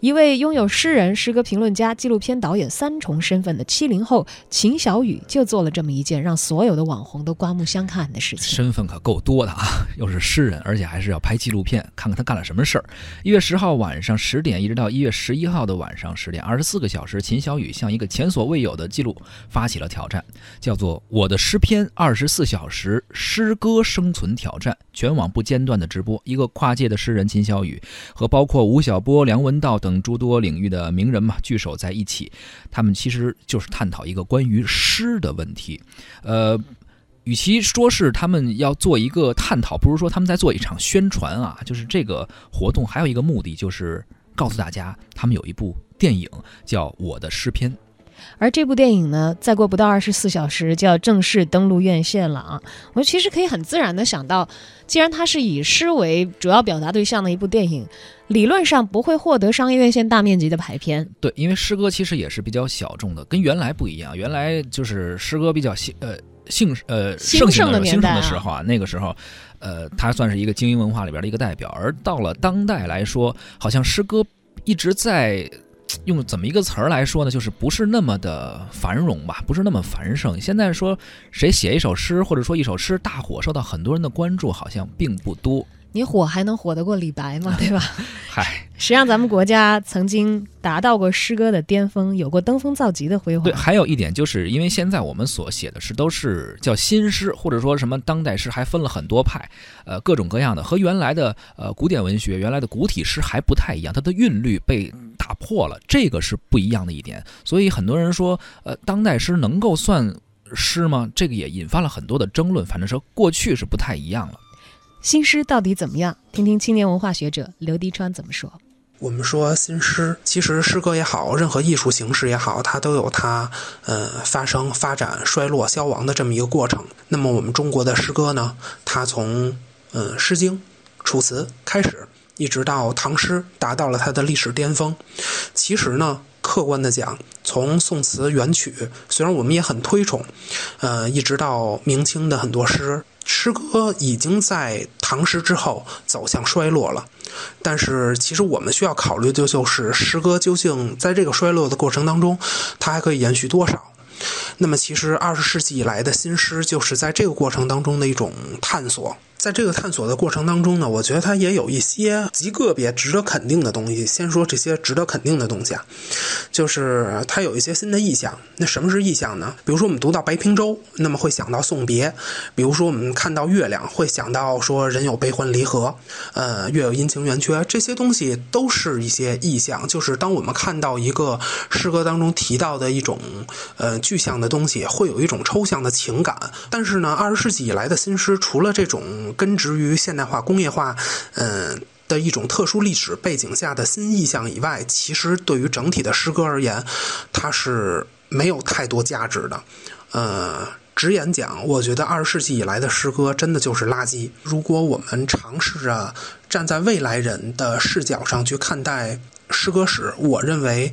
一位拥有诗人、诗歌评论家、纪录片导演三重身份的七零后秦小雨，就做了这么一件让所有的网红都刮目相看的事情。身份可够多的啊，又是诗人，而且还是要拍纪录片，看看他干了什么事儿。一月十号晚上十点，一直到一月十一号的晚上十点，二十四个小时，秦小雨向一个前所未有的记录发起了挑战，叫做“我的诗篇二十四小时诗歌生存挑战”，全网不间断的直播。一个跨界的诗人秦小雨和包括吴晓波、梁文道等。等诸多领域的名人嘛聚首在一起，他们其实就是探讨一个关于诗的问题。呃，与其说是他们要做一个探讨，不如说他们在做一场宣传啊。就是这个活动还有一个目的，就是告诉大家，他们有一部电影叫《我的诗篇》。而这部电影呢，再过不到二十四小时就要正式登陆院线了啊！我其实可以很自然的想到，既然它是以诗为主要表达对象的一部电影，理论上不会获得商业院线大面积的排片。对，因为诗歌其实也是比较小众的，跟原来不一样。原来就是诗歌比较兴呃兴呃盛盛的兴盛的时候啊，那个时候，呃，它算是一个精英文化里边的一个代表。而到了当代来说，好像诗歌一直在。用怎么一个词儿来说呢？就是不是那么的繁荣吧，不是那么繁盛。现在说谁写一首诗，或者说一首诗大火，受到很多人的关注，好像并不多。你火还能火得过李白吗？对吧？嗨。实际上，咱们国家曾经达到过诗歌的巅峰，有过登峰造极的辉煌。对，还有一点，就是因为现在我们所写的诗都是叫新诗，或者说什么当代诗，还分了很多派，呃，各种各样的，和原来的呃古典文学、原来的古体诗还不太一样，它的韵律被打破了，这个是不一样的一点。所以很多人说，呃，当代诗能够算诗吗？这个也引发了很多的争论。反正说过去是不太一样了。新诗到底怎么样？听听青年文化学者刘迪川怎么说。我们说新诗，其实诗歌也好，任何艺术形式也好，它都有它呃发生、发展、衰落、消亡的这么一个过程。那么我们中国的诗歌呢，它从呃《诗经》《楚辞》开始，一直到唐诗达到了它的历史巅峰。其实呢，客观的讲，从宋词元曲，虽然我们也很推崇，呃，一直到明清的很多诗。诗歌已经在唐诗之后走向衰落了，但是其实我们需要考虑的就是诗歌究竟在这个衰落的过程当中，它还可以延续多少？那么，其实二十世纪以来的新诗就是在这个过程当中的一种探索。在这个探索的过程当中呢，我觉得它也有一些极个别值得肯定的东西。先说这些值得肯定的东西啊，就是它有一些新的意象。那什么是意象呢？比如说我们读到《白平洲》，那么会想到送别；比如说我们看到月亮，会想到说人有悲欢离合，呃，月有阴晴圆缺。这些东西都是一些意象。就是当我们看到一个诗歌当中提到的一种呃具象的东西，会有一种抽象的情感。但是呢，二十世纪以来的新诗，除了这种根植于现代化、工业化，嗯的一种特殊历史背景下的新意象以外，其实对于整体的诗歌而言，它是没有太多价值的。呃，直言讲，我觉得二十世纪以来的诗歌真的就是垃圾。如果我们尝试着站在未来人的视角上去看待。诗歌史，我认为，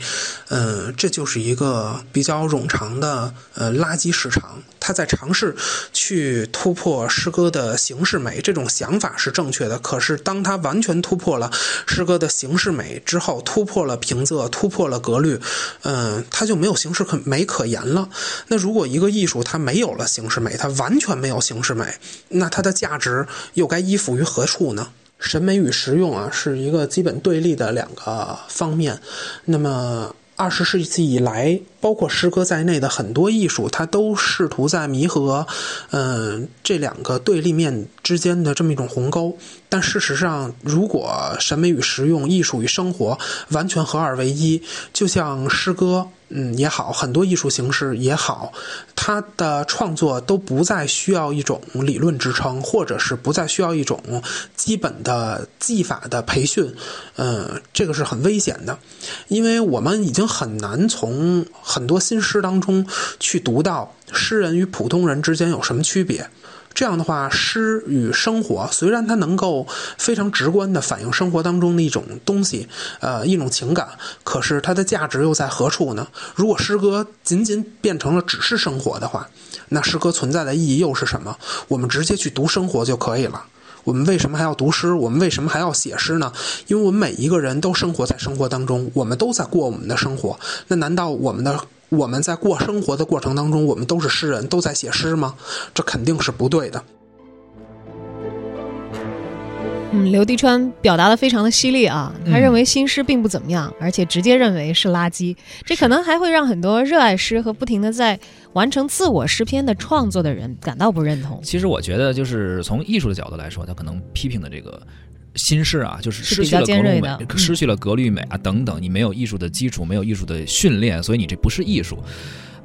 嗯，这就是一个比较冗长的呃垃圾市场。他在尝试去突破诗歌的形式美，这种想法是正确的。可是，当他完全突破了诗歌的形式美之后，突破了平仄，突破了格律，嗯，他就没有形式可美可言了。那如果一个艺术它没有了形式美，它完全没有形式美，那它的价值又该依附于何处呢？审美与实用啊，是一个基本对立的两个方面。那么，二十世纪以来，包括诗歌在内的很多艺术，它都试图在弥合，嗯，这两个对立面之间的这么一种鸿沟。但事实上，如果审美与实用、艺术与生活完全合二为一，就像诗歌。嗯，也好，很多艺术形式也好，它的创作都不再需要一种理论支撑，或者是不再需要一种基本的技法的培训。嗯，这个是很危险的，因为我们已经很难从很多新诗当中去读到诗人与普通人之间有什么区别。这样的话，诗与生活虽然它能够非常直观地反映生活当中的一种东西，呃，一种情感，可是它的价值又在何处呢？如果诗歌仅仅变成了只是生活的话，那诗歌存在的意义又是什么？我们直接去读生活就可以了。我们为什么还要读诗？我们为什么还要写诗呢？因为我们每一个人都生活在生活当中，我们都在过我们的生活。那难道我们的我们在过生活的过程当中，我们都是诗人，都在写诗吗？这肯定是不对的。嗯，刘迪川表达的非常的犀利啊，他认为新诗并不怎么样，而且直接认为是垃圾。这可能还会让很多热爱诗和不停的在完成自我诗篇的创作的人感到不认同。其实我觉得，就是从艺术的角度来说，他可能批评的这个新诗啊，就是是失去了格律美失去了格律美啊等等，你没有艺术的基础，没有艺术的训练，所以你这不是艺术。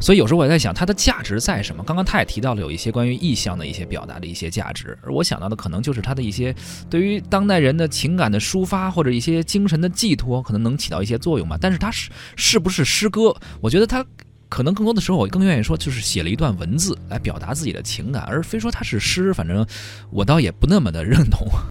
所以有时候我也在想，它的价值在什么？刚刚他也提到了有一些关于意象的一些表达的一些价值，而我想到的可能就是它的一些对于当代人的情感的抒发或者一些精神的寄托，可能能起到一些作用吧。但是它是是不是诗歌？我觉得它可能更多的时候，我更愿意说就是写了一段文字来表达自己的情感，而非说它是诗。反正我倒也不那么的认同。